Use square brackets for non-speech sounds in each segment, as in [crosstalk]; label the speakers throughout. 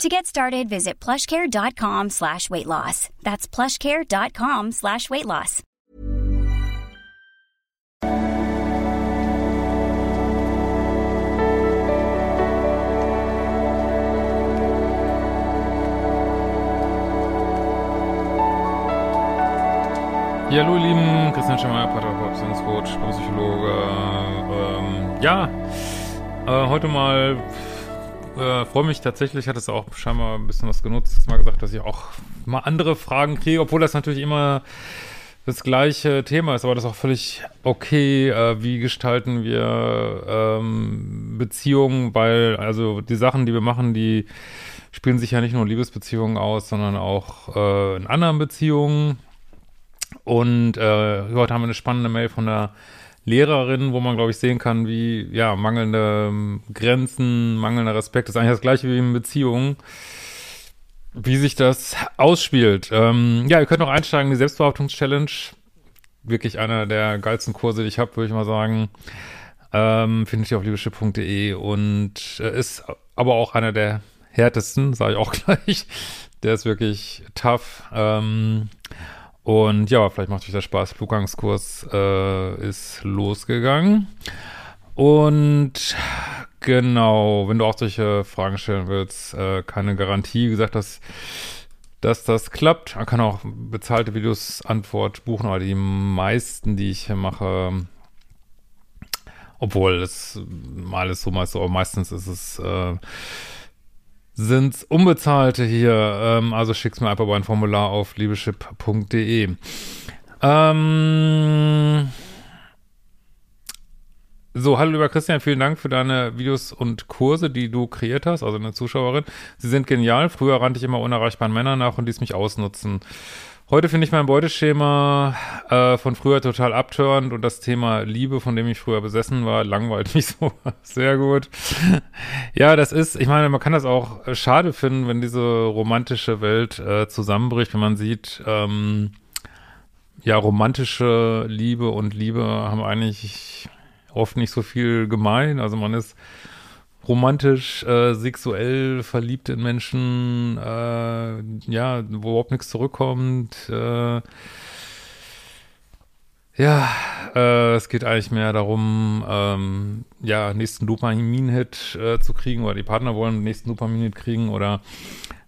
Speaker 1: To get started, visit plushcare.com slash weight loss. That's plushcare.com slash weight loss.
Speaker 2: Ja, hallo ihr Lieben, Christian Schemmer, Beziehungscoach, Psychologe. Ähm, ja, äh, heute mal äh, freue mich tatsächlich, hat es auch scheinbar ein bisschen was genutzt, mal gesagt, dass ich auch mal andere Fragen kriege, obwohl das natürlich immer das gleiche Thema ist, aber das ist auch völlig okay. Äh, wie gestalten wir ähm, Beziehungen, weil also die Sachen, die wir machen, die spielen sich ja nicht nur in Liebesbeziehungen aus, sondern auch äh, in anderen Beziehungen. Und äh, heute haben wir eine spannende Mail von der Lehrerin, wo man, glaube ich, sehen kann, wie, ja, mangelnde ähm, Grenzen, mangelnder Respekt ist eigentlich das gleiche wie in Beziehungen, wie sich das ausspielt. Ähm, ja, ihr könnt noch einsteigen in die Selbstbehauptungs-Challenge. Wirklich einer der geilsten Kurse, die ich habe, würde ich mal sagen. Ähm, findet ihr auf liebeschiff.de und äh, ist aber auch einer der härtesten, sage ich auch [laughs] gleich. Der ist wirklich tough. Ähm, und ja, vielleicht macht euch das Spaß. Flugangskurs äh, ist losgegangen. Und genau, wenn du auch solche Fragen stellen willst, äh, keine Garantie. Gesagt, dass, dass das klappt. Man kann auch bezahlte Videos Antwort buchen, aber die meisten, die ich hier mache, obwohl es mal ist so, mal so, aber meistens ist es äh, sind's unbezahlte hier. Ähm, also schick's mir einfach bei ein Formular auf liebeschip.de. Ähm, so, hallo lieber Christian, vielen Dank für deine Videos und Kurse, die du kreiert hast, also eine Zuschauerin. Sie sind genial. Früher rannte ich immer unerreichbaren Männern nach und ließ mich ausnutzen. Heute finde ich mein Beuteschema äh, von früher total abtörend und das Thema Liebe, von dem ich früher besessen war, langweilt [laughs] mich so sehr gut. ja, das ist, ich meine, man kann das auch äh, schade finden, wenn diese romantische Welt äh, zusammenbricht, wenn man sieht, ähm, ja, romantische Liebe und Liebe haben eigentlich oft nicht so viel gemein. Also man ist romantisch, äh, sexuell verliebt in Menschen, äh, ja, wo überhaupt nichts zurückkommt. Äh, ja, äh, es geht eigentlich mehr darum, ähm, ja, nächsten Dopamin-Hit äh, zu kriegen oder die Partner wollen den nächsten Dopamin-Hit kriegen oder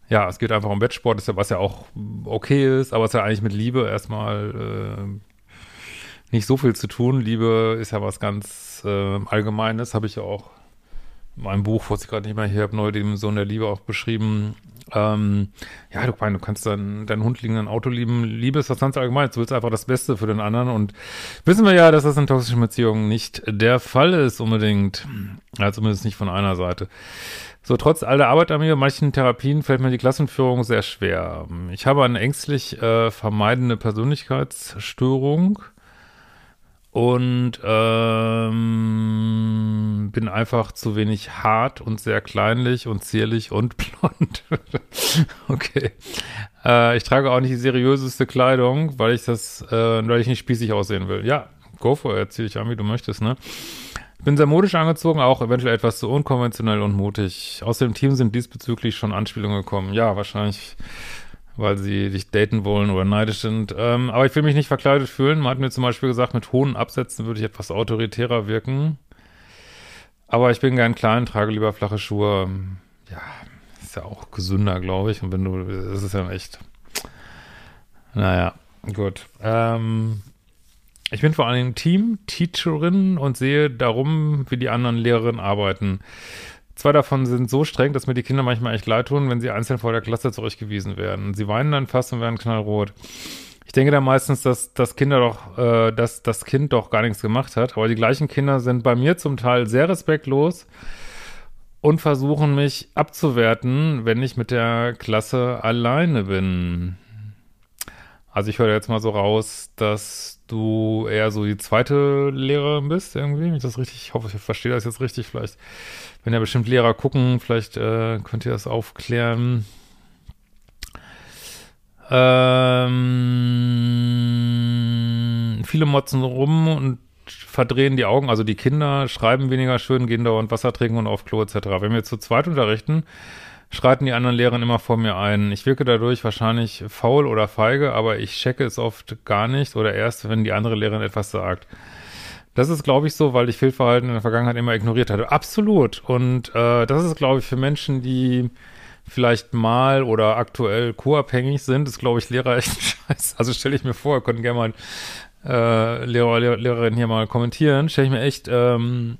Speaker 2: ja, es geht einfach um Wettsport, was ja auch okay ist, aber es hat ja eigentlich mit Liebe erstmal äh, nicht so viel zu tun. Liebe ist ja was ganz Allgemeines, habe ich ja auch mein Buch, was ich gerade nicht mehr hier habe, neu dem Sohn der Liebe auch beschrieben. Ähm, ja, du, mein, du kannst deinen dein Hund liegen, dein Auto lieben. Liebe ist was ganz allgemein. Du willst einfach das Beste für den anderen. Und wissen wir ja, dass das in toxischen Beziehungen nicht der Fall ist unbedingt. Ja, zumindest nicht von einer Seite. So, trotz all der Arbeit an mir, manchen Therapien fällt mir die Klassenführung sehr schwer. Ich habe eine ängstlich äh, vermeidende Persönlichkeitsstörung und ähm, bin einfach zu wenig hart und sehr kleinlich und zierlich und [laughs] blond. okay. Äh, ich trage auch nicht die seriöseste Kleidung, weil ich das, äh, weil ich nicht spießig aussehen will. Ja, go for it, zieh dich an, wie du möchtest, ne? Bin sehr modisch angezogen, auch eventuell etwas zu unkonventionell und mutig. Aus dem Team sind diesbezüglich schon Anspielungen gekommen. Ja, wahrscheinlich weil sie dich daten wollen oder neidisch sind. Ähm, aber ich will mich nicht verkleidet fühlen. Man hat mir zum Beispiel gesagt, mit hohen Absätzen würde ich etwas autoritärer wirken. Aber ich bin gern klein, trage lieber flache Schuhe. Ja, ist ja auch gesünder, glaube ich. Und wenn du, das ist ja echt. Naja, gut. Ähm, ich bin vor allen Dingen Team-Teacherin und sehe darum, wie die anderen Lehrerinnen arbeiten. Zwei davon sind so streng, dass mir die Kinder manchmal echt leid tun, wenn sie einzeln vor der Klasse zurückgewiesen werden. Sie weinen dann fast und werden knallrot. Ich denke da meistens, dass das Kinder doch, äh, dass das Kind doch gar nichts gemacht hat. Aber die gleichen Kinder sind bei mir zum Teil sehr respektlos und versuchen mich abzuwerten, wenn ich mit der Klasse alleine bin. Also ich höre jetzt mal so raus, dass du eher so die zweite Lehrerin bist irgendwie, wenn ich das richtig, ich hoffe, ich verstehe das jetzt richtig, vielleicht, wenn ja bestimmt Lehrer gucken, vielleicht äh, könnt ihr das aufklären. Ähm, viele motzen rum und verdrehen die Augen, also die Kinder schreiben weniger schön, gehen dauernd Wasser trinken und auf Klo etc. Wenn wir zu zweit unterrichten, schreiten die anderen Lehrer immer vor mir ein. Ich wirke dadurch wahrscheinlich faul oder feige, aber ich checke es oft gar nicht oder erst, wenn die andere Lehrerin etwas sagt. Das ist, glaube ich, so, weil ich Fehlverhalten in der Vergangenheit immer ignoriert hatte. Absolut. Und äh, das ist, glaube ich, für Menschen, die vielleicht mal oder aktuell co-abhängig sind, ist, glaube ich, Lehrer [laughs] echt scheiße. Also stelle ich mir vor, können gerne mal äh, Lehrer, Lehrer, Lehrerin hier mal kommentieren, stelle ich mir echt ähm,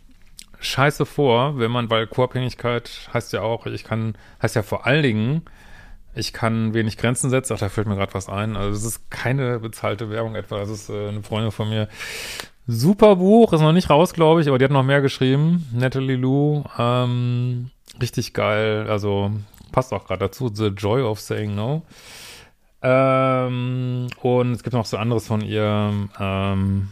Speaker 2: scheiße vor, wenn man, weil Co-Abhängigkeit heißt ja auch, ich kann, heißt ja vor allen Dingen, ich kann wenig Grenzen setzen. Ach, da fällt mir gerade was ein. Also es ist keine bezahlte Werbung etwa. Das ist äh, eine Freundin von mir. Super Buch, ist noch nicht raus, glaube ich, aber die hat noch mehr geschrieben. Natalie Lou, ähm, richtig geil. Also passt auch gerade dazu. The Joy of Saying No. Ähm, und es gibt noch so anderes von ihr. Ähm,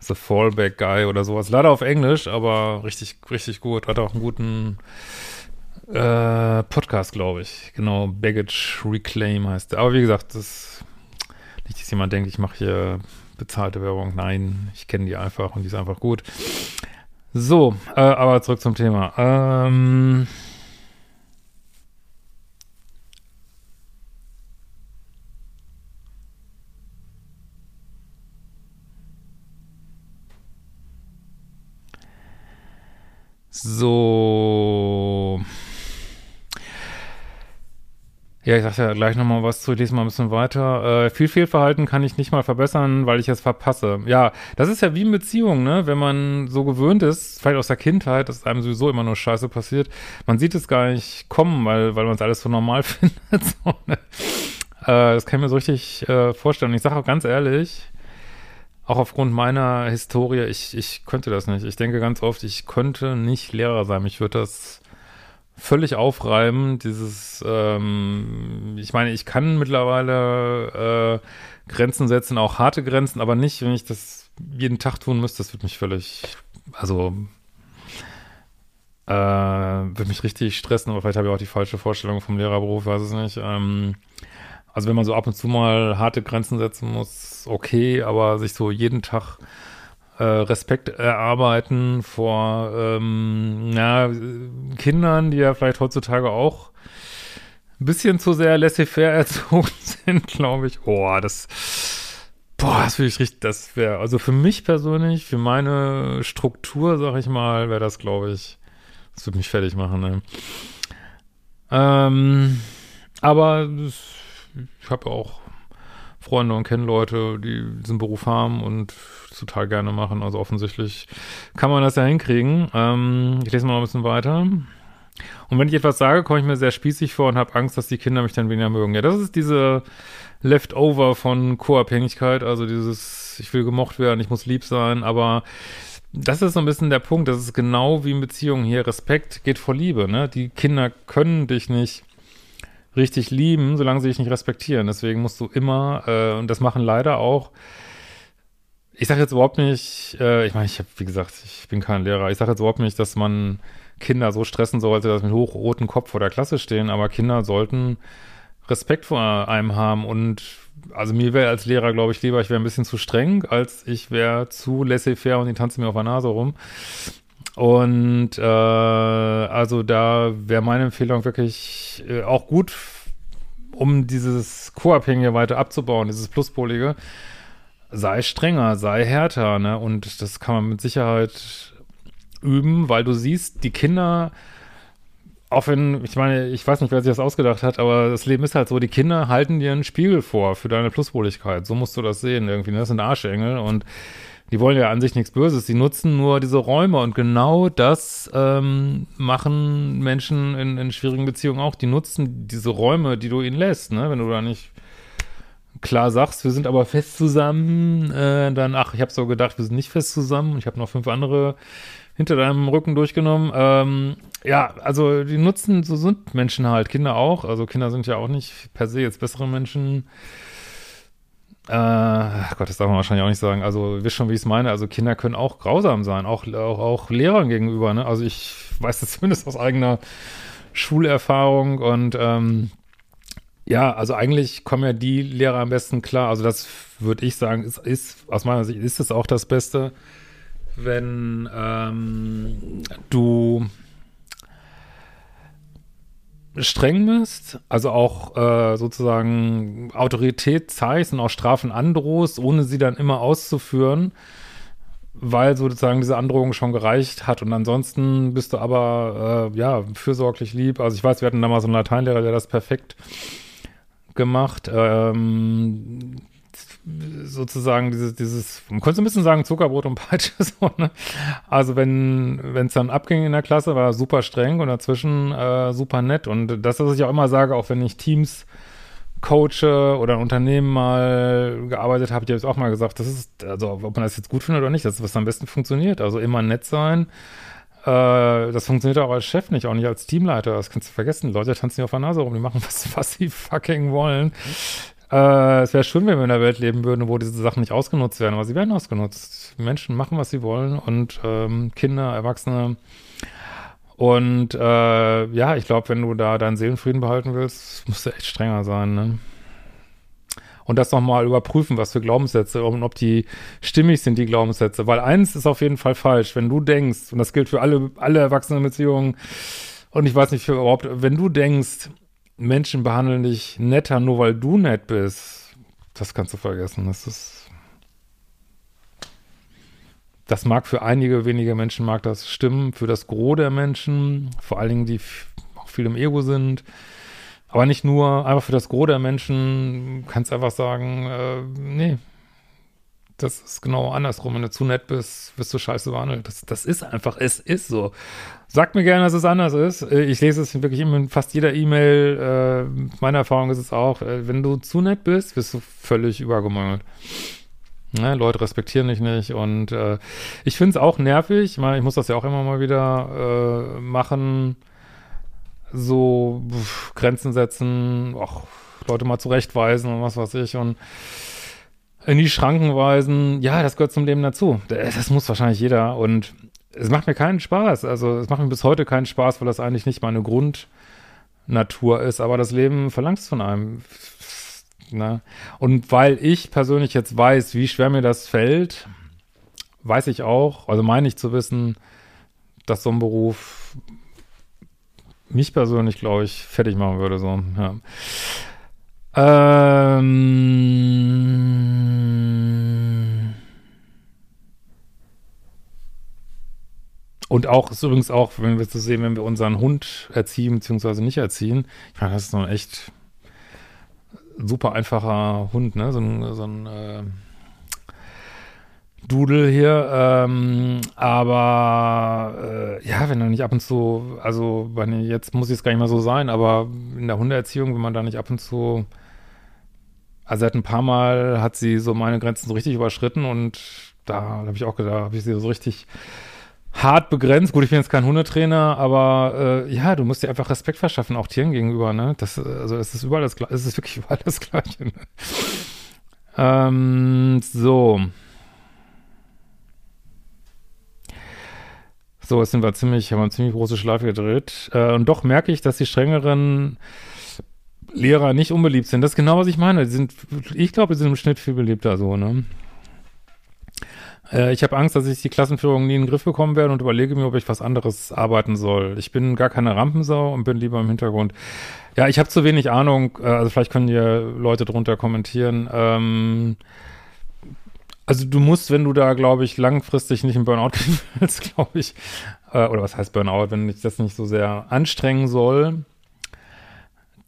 Speaker 2: The Fallback Guy oder sowas. Leider auf Englisch, aber richtig, richtig gut. Hat auch einen guten äh, Podcast, glaube ich. Genau, Baggage Reclaim heißt der. Aber wie gesagt, das nicht, dass jemand denkt, ich mache hier bezahlte Werbung. Nein, ich kenne die einfach und die ist einfach gut. So, äh, aber zurück zum Thema. Ähm, So. Ja, ich sag ja gleich nochmal was zu, ich lese mal ein bisschen weiter. Äh, viel Fehlverhalten kann ich nicht mal verbessern, weil ich es verpasse. Ja, das ist ja wie in Beziehungen, ne? Wenn man so gewöhnt ist, vielleicht aus der Kindheit, dass einem sowieso immer nur Scheiße passiert, man sieht es gar nicht kommen, weil, weil man es alles so normal [laughs] findet. so, ne? äh, das kann ich mir so richtig äh, vorstellen. Und ich sage auch ganz ehrlich, auch aufgrund meiner Historie, ich, ich könnte das nicht. Ich denke ganz oft, ich könnte nicht Lehrer sein. Ich würde das völlig aufreiben, dieses, ähm, ich meine, ich kann mittlerweile äh, Grenzen setzen, auch harte Grenzen, aber nicht, wenn ich das jeden Tag tun müsste, das würde mich völlig, also äh, würde mich richtig stressen, aber vielleicht habe ich auch die falsche Vorstellung vom Lehrerberuf, weiß es nicht. Ähm, also wenn man so ab und zu mal harte Grenzen setzen muss, okay, aber sich so jeden Tag äh, Respekt erarbeiten vor ähm, ja, Kindern, die ja vielleicht heutzutage auch ein bisschen zu sehr laissez-faire erzogen [laughs] sind, glaube ich. Oh, das, boah, das würde ich richtig, das wäre, also für mich persönlich, für meine Struktur, sag ich mal, wäre das, glaube ich, das würde mich fertig machen, ne? Ähm, aber das ich habe auch Freunde und kenne Leute, die diesen Beruf haben und total gerne machen. Also offensichtlich kann man das ja hinkriegen. Ähm, ich lese mal ein bisschen weiter. Und wenn ich etwas sage, komme ich mir sehr spießig vor und habe Angst, dass die Kinder mich dann weniger mögen. Ja, das ist diese Leftover von Co-Abhängigkeit, also dieses, ich will gemocht werden, ich muss lieb sein, aber das ist so ein bisschen der Punkt, das ist genau wie in Beziehungen hier, Respekt geht vor Liebe, ne? Die Kinder können dich nicht richtig lieben, solange sie dich nicht respektieren. Deswegen musst du immer, äh, und das machen leider auch, ich sage jetzt überhaupt nicht, äh, ich meine, ich habe, wie gesagt, ich bin kein Lehrer, ich sage jetzt überhaupt nicht, dass man Kinder so stressen sollte, dass sie mit hochrotem Kopf vor der Klasse stehen, aber Kinder sollten Respekt vor einem haben und also mir wäre als Lehrer, glaube ich, lieber, ich wäre ein bisschen zu streng, als ich wäre zu laissez-faire und die tanzen mir auf der Nase rum. Und äh, also da wäre meine Empfehlung wirklich äh, auch gut, um dieses Co-Abhängige weiter abzubauen, dieses Pluspolige, sei strenger, sei härter, ne? Und das kann man mit Sicherheit üben, weil du siehst, die Kinder, auch wenn, ich meine, ich weiß nicht, wer sich das ausgedacht hat, aber das Leben ist halt so, die Kinder halten dir einen Spiegel vor für deine Pluspoligkeit. So musst du das sehen irgendwie. Ne? Das sind Arschengel und die wollen ja an sich nichts Böses, sie nutzen nur diese Räume und genau das ähm, machen Menschen in, in schwierigen Beziehungen auch. Die nutzen diese Räume, die du ihnen lässt, ne? Wenn du da nicht klar sagst, wir sind aber fest zusammen, äh, dann, ach, ich habe so gedacht, wir sind nicht fest zusammen. Ich habe noch fünf andere hinter deinem Rücken durchgenommen. Ähm, ja, also die nutzen, so sind Menschen halt, Kinder auch. Also Kinder sind ja auch nicht per se jetzt bessere Menschen äh, Gott, das darf man wahrscheinlich auch nicht sagen. Also, ihr wisst schon, wie ich es meine. Also, Kinder können auch grausam sein, auch, auch, auch Lehrern gegenüber. Ne? Also, ich weiß das [laughs] zumindest aus eigener Schulerfahrung und ähm, ja, also eigentlich kommen ja die Lehrer am besten klar. Also, das würde ich sagen, ist, ist aus meiner Sicht ist es auch das Beste, wenn ähm, du streng bist, also auch äh, sozusagen Autorität zeigst und auch Strafen androhst, ohne sie dann immer auszuführen, weil sozusagen diese Androhung schon gereicht hat. Und ansonsten bist du aber, äh, ja, fürsorglich lieb. Also ich weiß, wir hatten da mal so einen Lateinlehrer, der das perfekt gemacht. Ähm, sozusagen dieses, dieses, man könnte ein bisschen sagen, Zuckerbrot und Peitsche, [laughs] so, ne? Also wenn, es dann abging in der Klasse, war er super streng und dazwischen äh, super nett. Und das, was ich auch immer sage, auch wenn ich Teams coache oder ein Unternehmen mal gearbeitet habe, ich habe es auch mal gesagt, das ist, also ob man das jetzt gut findet oder nicht, das ist, was am besten funktioniert. Also immer nett sein. Äh, das funktioniert auch als Chef nicht, auch nicht als Teamleiter. Das kannst du vergessen. Leute tanzen hier auf der Nase rum, die machen, [laughs] was, was sie fucking wollen. Äh, es wäre schön, wenn wir in einer Welt leben würden, wo diese Sachen nicht ausgenutzt werden, aber sie werden ausgenutzt. Menschen machen, was sie wollen und ähm, Kinder, Erwachsene. Und äh, ja, ich glaube, wenn du da deinen Seelenfrieden behalten willst, musst du echt strenger sein. Ne? Und das nochmal überprüfen, was für Glaubenssätze und ob die stimmig sind, die Glaubenssätze. Weil eins ist auf jeden Fall falsch. Wenn du denkst, und das gilt für alle, alle Erwachsenenbeziehungen, und ich weiß nicht für überhaupt, wenn du denkst, Menschen behandeln dich netter, nur weil du nett bist. Das kannst du vergessen. Das ist. Das mag für einige wenige Menschen mag das stimmen, für das Gros der Menschen, vor allen Dingen, die auch viel im Ego sind. Aber nicht nur, einfach für das Gros der Menschen kannst du einfach sagen, äh, nee, das ist genau andersrum. Wenn du zu nett bist, wirst du scheiße behandelt. Das, das ist einfach, es ist so. Sagt mir gerne, dass es anders ist. Äh, ich lese es wirklich in fast jeder E-Mail. Äh, meine Erfahrung ist es auch, äh, wenn du zu nett bist, wirst du völlig übergemangelt. Ne, Leute respektieren dich nicht und äh, ich finde es auch nervig. Ich, meine, ich muss das ja auch immer mal wieder äh, machen. So pff, Grenzen setzen, auch Leute mal zurechtweisen und was weiß ich. Und in die Schranken weisen, ja, das gehört zum Leben dazu. Das muss wahrscheinlich jeder und es macht mir keinen Spaß. Also es macht mir bis heute keinen Spaß, weil das eigentlich nicht meine Grundnatur ist, aber das Leben verlangt es von einem. Ne? Und weil ich persönlich jetzt weiß, wie schwer mir das fällt, weiß ich auch, also meine ich zu wissen, dass so ein Beruf mich persönlich, glaube ich, fertig machen würde. So, ja. Ähm und auch, ist übrigens auch, wenn wir zu sehen, wenn wir unseren Hund erziehen, beziehungsweise nicht erziehen. Ich meine, das ist so ein echt super einfacher Hund, ne? So ein, so ein äh, Dudel hier, ähm, aber äh, ja, wenn er nicht ab und zu, also wenn, jetzt muss es gar nicht mal so sein, aber in der Hundeerziehung, wenn man da nicht ab und zu also seit ein paar Mal hat sie so meine Grenzen so richtig überschritten und da habe ich auch gedacht, habe ich sie so richtig hart begrenzt. Gut, ich bin jetzt kein Hundetrainer, aber äh, ja, du musst dir einfach Respekt verschaffen, auch Tieren gegenüber, ne? Das, also es ist überall das Gleiche, es ist wirklich [laughs] überall das Gleiche. Ne? Ähm, so. So, jetzt sind wir ziemlich, haben wir eine ziemlich große Schleife gedreht. Äh, und doch merke ich, dass die strengeren Lehrer nicht unbeliebt sind. Das ist genau, was ich meine. Die sind, ich glaube, die sind im Schnitt viel beliebter so, ne? Äh, ich habe Angst, dass ich die Klassenführung nie in den Griff bekommen werde und überlege mir, ob ich was anderes arbeiten soll. Ich bin gar keine Rampensau und bin lieber im Hintergrund. Ja, ich habe zu wenig Ahnung, äh, also vielleicht können hier Leute drunter kommentieren. Ähm, also du musst, wenn du da, glaube ich, langfristig nicht im Burnout [laughs] gehen willst, glaube ich, äh, oder was heißt Burnout, wenn ich das nicht so sehr anstrengen soll,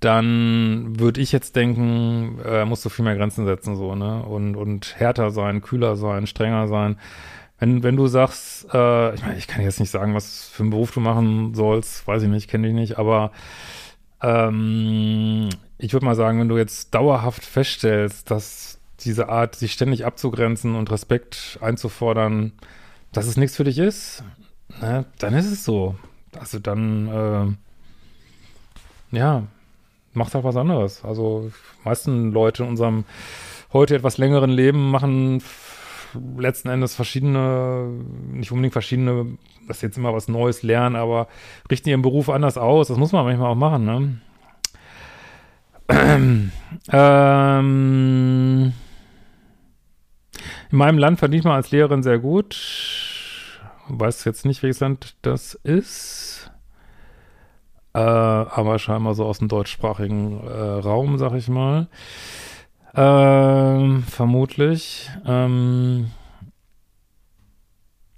Speaker 2: dann würde ich jetzt denken, äh, musst du viel mehr Grenzen setzen, so, ne? Und, und härter sein, kühler sein, strenger sein. Wenn, wenn du sagst, äh, ich meine, ich kann jetzt nicht sagen, was für einen Beruf du machen sollst, weiß ich nicht, kenne dich nicht, aber ähm, ich würde mal sagen, wenn du jetzt dauerhaft feststellst, dass diese Art, sich ständig abzugrenzen und Respekt einzufordern, dass es nichts für dich ist, ne, dann ist es so. Also dann, äh, ja, macht halt was anderes. Also die meisten Leute in unserem heute etwas längeren Leben machen letzten Endes verschiedene, nicht unbedingt verschiedene, das jetzt immer was Neues lernen, aber richten ihren Beruf anders aus. Das muss man manchmal auch machen, ne? [clears throat] ähm, in meinem Land verdient man als Lehrerin sehr gut. Weiß jetzt nicht, welches Land das ist. Äh, aber scheinbar so aus dem deutschsprachigen äh, Raum, sag ich mal. Ähm, vermutlich. Ähm,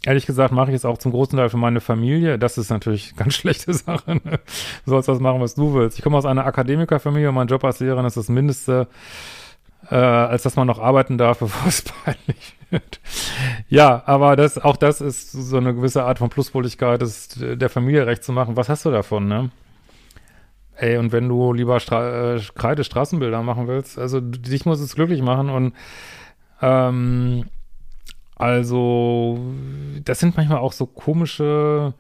Speaker 2: ehrlich gesagt mache ich es auch zum großen Teil für meine Familie. Das ist natürlich eine [laughs] ganz schlechte Sache. Ne? Du sollst das machen, was du willst. Ich komme aus einer Akademikerfamilie und mein Job als Lehrerin ist das Mindeste, äh, als dass man noch arbeiten darf, [laughs] bevor es peinlich wird. ja, aber das, auch das ist so eine gewisse Art von Pluspoligkeit, das der Familie recht zu machen. Was hast du davon, ne? Ey, und wenn du lieber Stra äh, Kreide Straßenbilder machen willst, also dich muss es glücklich machen und ähm, also das sind manchmal auch so komische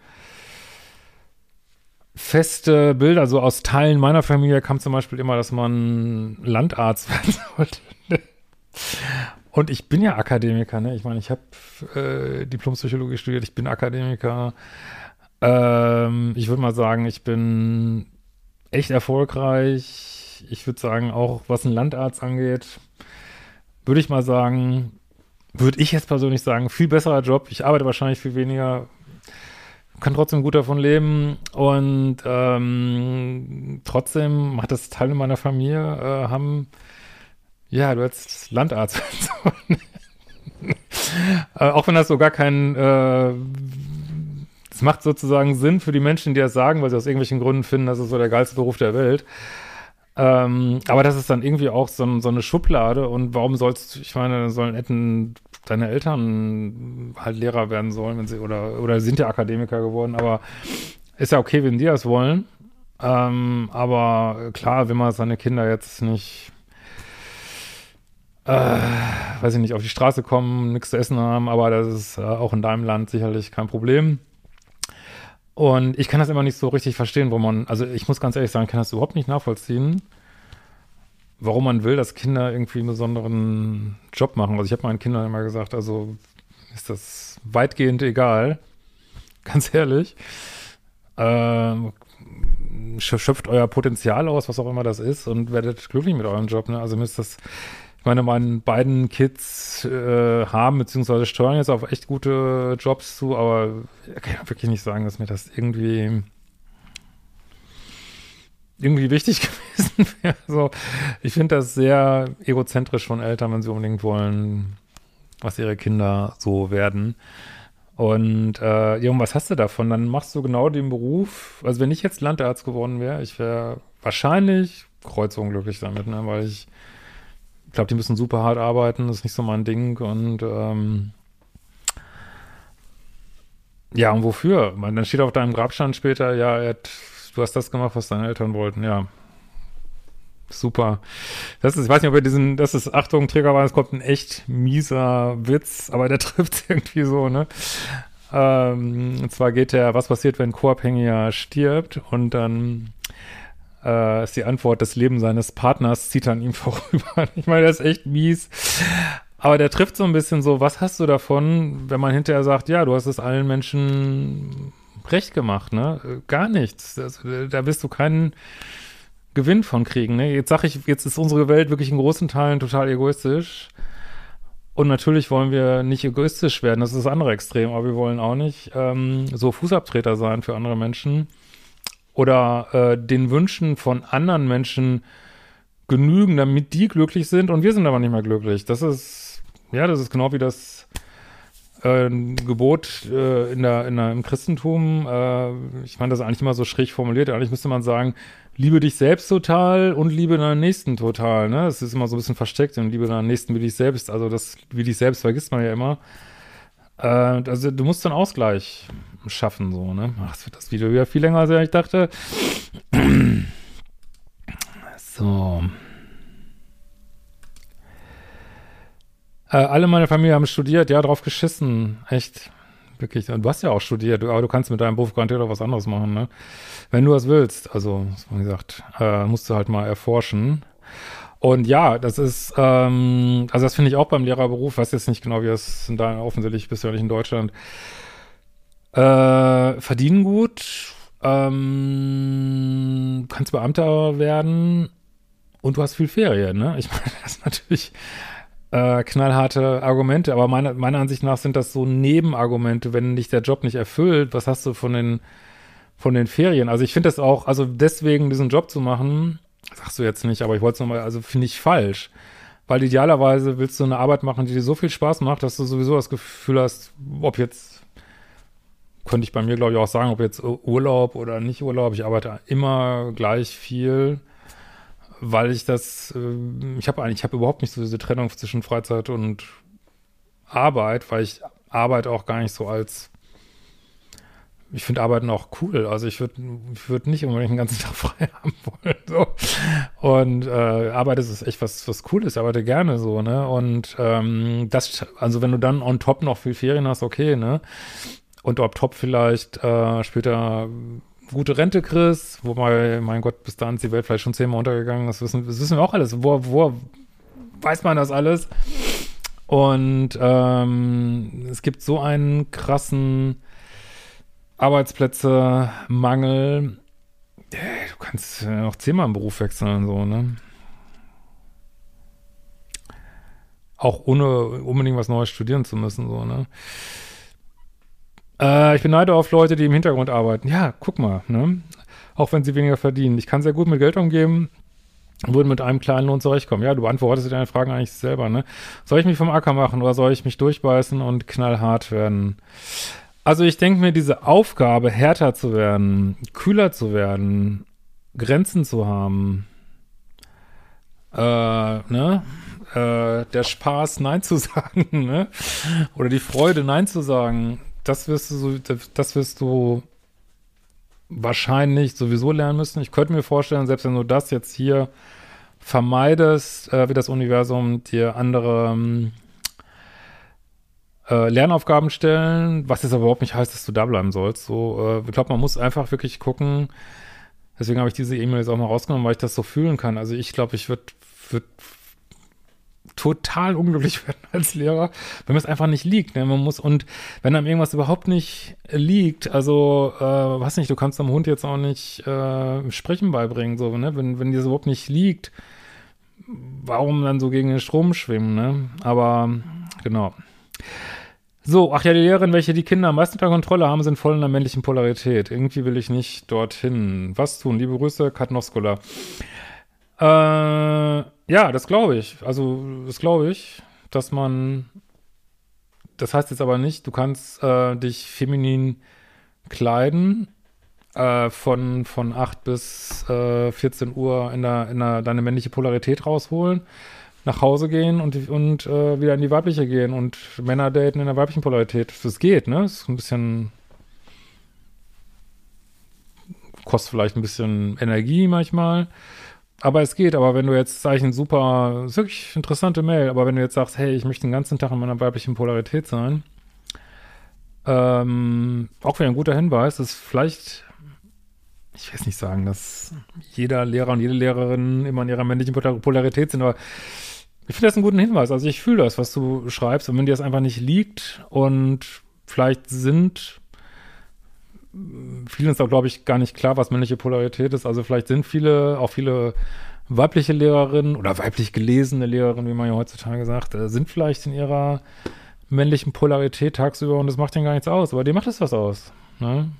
Speaker 2: feste Bilder. So aus Teilen meiner Familie kam zum Beispiel immer, dass man Landarzt [laughs] werden sollte. Und ich bin ja Akademiker, ne? Ich meine, ich habe äh, Diplompsychologie studiert, ich bin Akademiker. Ähm, ich würde mal sagen, ich bin echt erfolgreich. Ich würde sagen, auch was ein Landarzt angeht, würde ich mal sagen, würde ich jetzt persönlich sagen, viel besserer Job. Ich arbeite wahrscheinlich viel weniger, kann trotzdem gut davon leben und ähm, trotzdem hat das Teile meiner Familie äh, haben, ja, du hättest Landarzt [laughs] äh, auch wenn das so gar kein äh, macht sozusagen Sinn für die Menschen, die das sagen, weil sie aus irgendwelchen Gründen finden, das ist so der geilste Beruf der Welt. Ähm, aber das ist dann irgendwie auch so, so, eine Schublade und warum sollst du, ich meine, sollen hätten deine Eltern halt Lehrer werden sollen, wenn sie, oder, oder sind ja Akademiker geworden, aber ist ja okay, wenn die das wollen. Ähm, aber klar, wenn man seine Kinder jetzt nicht, äh, weiß ich nicht, auf die Straße kommen, nichts zu essen haben, aber das ist äh, auch in deinem Land sicherlich kein Problem. Und ich kann das immer nicht so richtig verstehen, wo man, also ich muss ganz ehrlich sagen, kann das überhaupt nicht nachvollziehen, warum man will, dass Kinder irgendwie einen besonderen Job machen. Also ich habe meinen Kindern immer gesagt, also ist das weitgehend egal, [laughs] ganz ehrlich. Äh, schöpft euer Potenzial aus, was auch immer das ist, und werdet glücklich mit eurem Job. Ne? Also mir ist das ich meine, meine beiden Kids äh, haben beziehungsweise steuern jetzt auf echt gute Jobs zu, aber ich kann wirklich nicht sagen, dass mir das irgendwie irgendwie wichtig [laughs] gewesen wäre. Also, ich finde das sehr egozentrisch von Eltern, wenn sie unbedingt wollen, was ihre Kinder so werden. Und äh, ja, und was hast du davon? Dann machst du genau den Beruf. Also wenn ich jetzt Landarzt geworden wäre, ich wäre wahrscheinlich kreuzunglücklich damit, ne? weil ich glaube, die müssen super hart arbeiten, das ist nicht so mein Ding und ähm, ja, und wofür? Man, dann steht auf deinem Grabstand später, ja, hat, du hast das gemacht, was deine Eltern wollten, ja. Super. Das ist, ich weiß nicht, ob ihr diesen, das ist, Achtung, Triggerwarnung, es kommt ein echt mieser Witz, aber der [laughs] trifft irgendwie so, ne? Ähm, und zwar geht der, was passiert, wenn Co-Abhängiger stirbt und dann äh, ist die Antwort, das Leben seines Partners zieht an ihm [laughs] vorüber. Ich meine, das ist echt mies. Aber der trifft so ein bisschen so, was hast du davon, wenn man hinterher sagt, ja, du hast es allen Menschen recht gemacht, ne? Gar nichts. Das, da wirst du keinen Gewinn von kriegen, ne? Jetzt sag ich, jetzt ist unsere Welt wirklich in großen Teilen total egoistisch. Und natürlich wollen wir nicht egoistisch werden, das ist das andere Extrem, aber wir wollen auch nicht ähm, so Fußabtreter sein für andere Menschen oder äh, den Wünschen von anderen Menschen genügen, damit die glücklich sind und wir sind aber nicht mehr glücklich. Das ist, ja, das ist genau wie das äh, Gebot äh, in der, in der, im Christentum. Äh, ich meine, das ist eigentlich immer so schräg formuliert. Eigentlich müsste man sagen, liebe dich selbst total und liebe deinen Nächsten total. Ne? Das ist immer so ein bisschen versteckt und liebe deinen Nächsten wie dich selbst. Also das wie dich selbst vergisst man ja immer. Äh, also du musst einen Ausgleich schaffen, so, ne? Ach, es wird das Video wieder viel länger, als ich dachte. [clears throat] so. Äh, alle meine Familie haben studiert, ja, drauf geschissen. Echt. Wirklich. Und du hast ja auch studiert, aber du kannst mit deinem Beruf garantiert auch was anderes machen, ne? Wenn du was willst. Also, wie gesagt, äh, musst du halt mal erforschen. Und ja, das ist, ähm, also das finde ich auch beim Lehrerberuf, weiß jetzt nicht genau, wie das da offensichtlich bist du ja nicht in Deutschland. Äh, verdienen gut, ähm, kannst Beamter werden und du hast viel Ferien, ne? Ich meine, [laughs] das ist natürlich äh, knallharte Argumente, aber meine, meiner Ansicht nach sind das so Nebenargumente, wenn dich der Job nicht erfüllt, was hast du von den, von den Ferien? Also ich finde das auch, also deswegen diesen Job zu machen, Sagst du jetzt nicht, aber ich wollte es nochmal, also finde ich falsch. Weil idealerweise willst du eine Arbeit machen, die dir so viel Spaß macht, dass du sowieso das Gefühl hast, ob jetzt, könnte ich bei mir glaube ich auch sagen, ob jetzt Urlaub oder nicht Urlaub, ich arbeite immer gleich viel, weil ich das, äh, ich habe eigentlich, ich habe überhaupt nicht so diese Trennung zwischen Freizeit und Arbeit, weil ich Arbeit auch gar nicht so als ich finde Arbeiten auch cool. Also ich würde ich würd nicht unbedingt den ganzen [laughs] Tag frei haben wollen. So. Und äh, Arbeit ist echt was, was cool ist. Ich arbeite gerne so, ne? Und ähm, das, also wenn du dann on top noch viel Ferien hast, okay, ne? Und ob top vielleicht äh, später gute Rente kriegst, wobei, mein Gott, bis dahin ist die Welt vielleicht schon zehnmal untergegangen. Das wissen, das wissen wir auch alles. Wo, wo weiß man das alles? Und ähm, es gibt so einen krassen Arbeitsplätze, Mangel. Du kannst noch zehnmal im Beruf wechseln, so, ne? Auch ohne unbedingt was Neues studieren zu müssen, so, ne? Äh, ich beneide auf Leute, die im Hintergrund arbeiten. Ja, guck mal, ne? Auch wenn sie weniger verdienen. Ich kann sehr gut mit Geld umgeben, würde mit einem kleinen Lohn zurechtkommen. Ja, du beantwortest deine Fragen eigentlich selber, ne? Soll ich mich vom Acker machen oder soll ich mich durchbeißen und knallhart werden? Also ich denke mir, diese Aufgabe, härter zu werden, kühler zu werden, Grenzen zu haben, äh, ne? Äh, der Spaß, Nein zu [laughs] sagen, ne? Oder die Freude, Nein zu sagen, das wirst du so, das wirst du wahrscheinlich sowieso lernen müssen. Ich könnte mir vorstellen, selbst wenn du das jetzt hier vermeidest, äh, wie das Universum dir andere ähm, äh, Lernaufgaben stellen, was jetzt aber überhaupt nicht heißt, dass du da bleiben sollst. So, äh, ich glaube, man muss einfach wirklich gucken. Deswegen habe ich diese E-Mail jetzt auch mal rausgenommen, weil ich das so fühlen kann. Also ich glaube, ich würde würd total unglücklich werden [laughs] als Lehrer, wenn es einfach nicht liegt. Ne? Man muss, und wenn einem irgendwas überhaupt nicht liegt, also, äh, was nicht, du kannst dem Hund jetzt auch nicht äh, Sprechen beibringen, so, ne? Wenn, wenn dir das überhaupt nicht liegt, warum dann so gegen den Strom schwimmen, ne? Aber genau. So, ach ja, die Lehrerin, welche die Kinder am meisten unter Kontrolle haben, sind voll in der männlichen Polarität. Irgendwie will ich nicht dorthin. Was tun? Liebe Grüße, Katnoskola. Äh, ja, das glaube ich. Also, das glaube ich, dass man, das heißt jetzt aber nicht, du kannst äh, dich feminin kleiden, äh, von, von 8 bis äh, 14 Uhr in der, in der, deine männliche Polarität rausholen nach Hause gehen und, und äh, wieder in die weibliche gehen und Männer daten in der weiblichen Polarität. Das geht, ne? Das ist ein bisschen kostet vielleicht ein bisschen Energie manchmal. Aber es geht, aber wenn du jetzt, sag ich, ein super, wirklich interessante Mail, aber wenn du jetzt sagst, hey, ich möchte den ganzen Tag in meiner weiblichen Polarität sein, ähm, auch wieder ein guter Hinweis, ist vielleicht, ich will nicht sagen, dass jeder Lehrer und jede Lehrerin immer in ihrer männlichen Polarität sind, aber ich finde das einen guten Hinweis. Also ich fühle das, was du schreibst. Und wenn dir das einfach nicht liegt und vielleicht sind, vielen ist auch, glaube ich, gar nicht klar, was männliche Polarität ist. Also vielleicht sind viele, auch viele weibliche Lehrerinnen oder weiblich gelesene Lehrerinnen, wie man ja heutzutage sagt, äh, sind vielleicht in ihrer männlichen Polarität tagsüber und das macht denen gar nichts aus. Aber dir macht es was aus. Ne?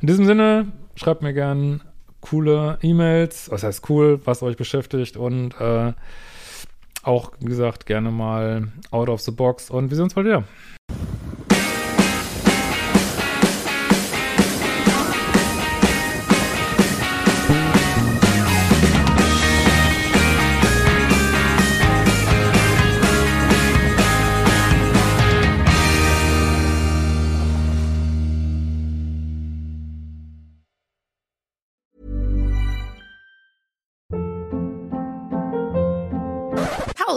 Speaker 2: In diesem Sinne, schreibt mir gern coole E-Mails, was heißt cool, was euch beschäftigt und äh, auch, wie gesagt, gerne mal out of the box und wir sehen uns bald wieder.